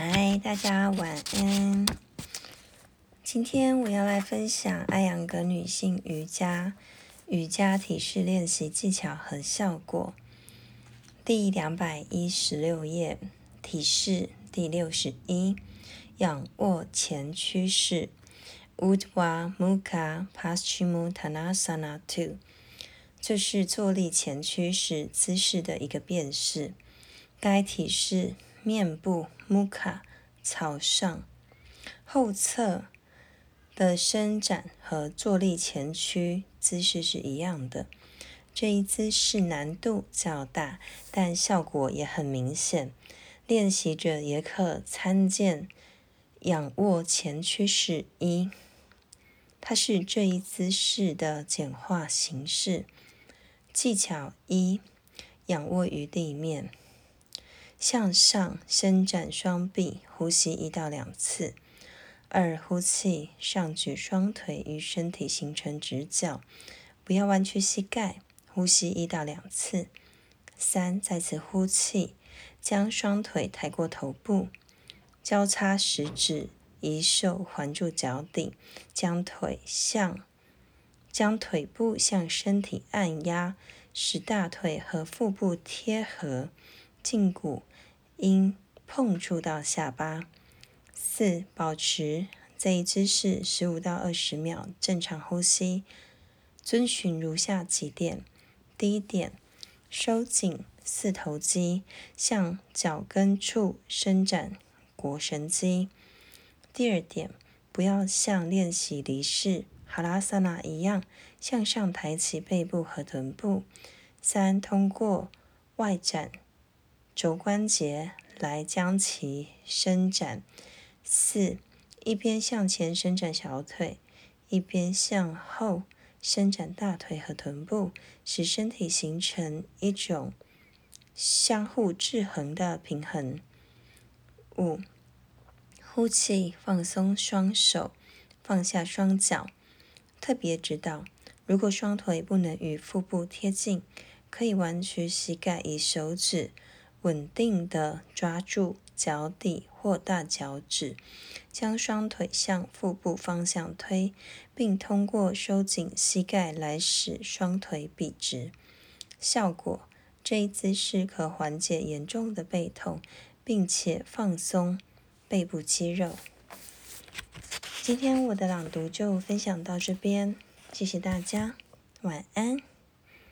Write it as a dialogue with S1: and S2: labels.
S1: 嗨，大家晚安。今天我要来分享艾扬格女性瑜伽瑜伽体式练习技巧和效果。第两百一十六页，体式第六十一，仰卧前屈式 （Uddhva m u k a Paschimottanasana Two）。这是坐立前屈式姿势的一个变式。该体式。面部 （muka） 朝上，后侧的伸展和坐立前屈姿势是一样的。这一姿势难度较大，但效果也很明显。练习者也可参见仰卧前屈式一，它是这一姿势的简化形式。技巧一：仰卧于地面。向上伸展双臂，呼吸一到两次。二，呼气，上举双腿与身体形成直角，不要弯曲膝盖，呼吸一到两次。三，再次呼气，将双腿抬过头部，交叉食指，一手环住脚底，将腿向将腿部向身体按压，使大腿和腹部贴合。胫骨应碰触到下巴。四、保持这一姿势十五到二十秒，正常呼吸。遵循如下几点：第一点，收紧四头肌，向脚跟处伸展腘绳肌。第二点，不要像练习离式哈拉萨那一样向上抬起背部和臀部。三、通过外展。肘关节来将其伸展。四，一边向前伸展小腿，一边向后伸展大腿和臀部，使身体形成一种相互制衡的平衡。五，呼气，放松双手，放下双脚。特别指导：如果双腿不能与腹部贴近，可以弯曲膝盖，以手指。稳定的抓住脚底或大脚趾，将双腿向腹部方向推，并通过收紧膝盖来使双腿笔直。效果：这一姿势可缓解严重的背痛，并且放松背部肌肉。今天我的朗读就分享到这边，谢谢大家，晚安。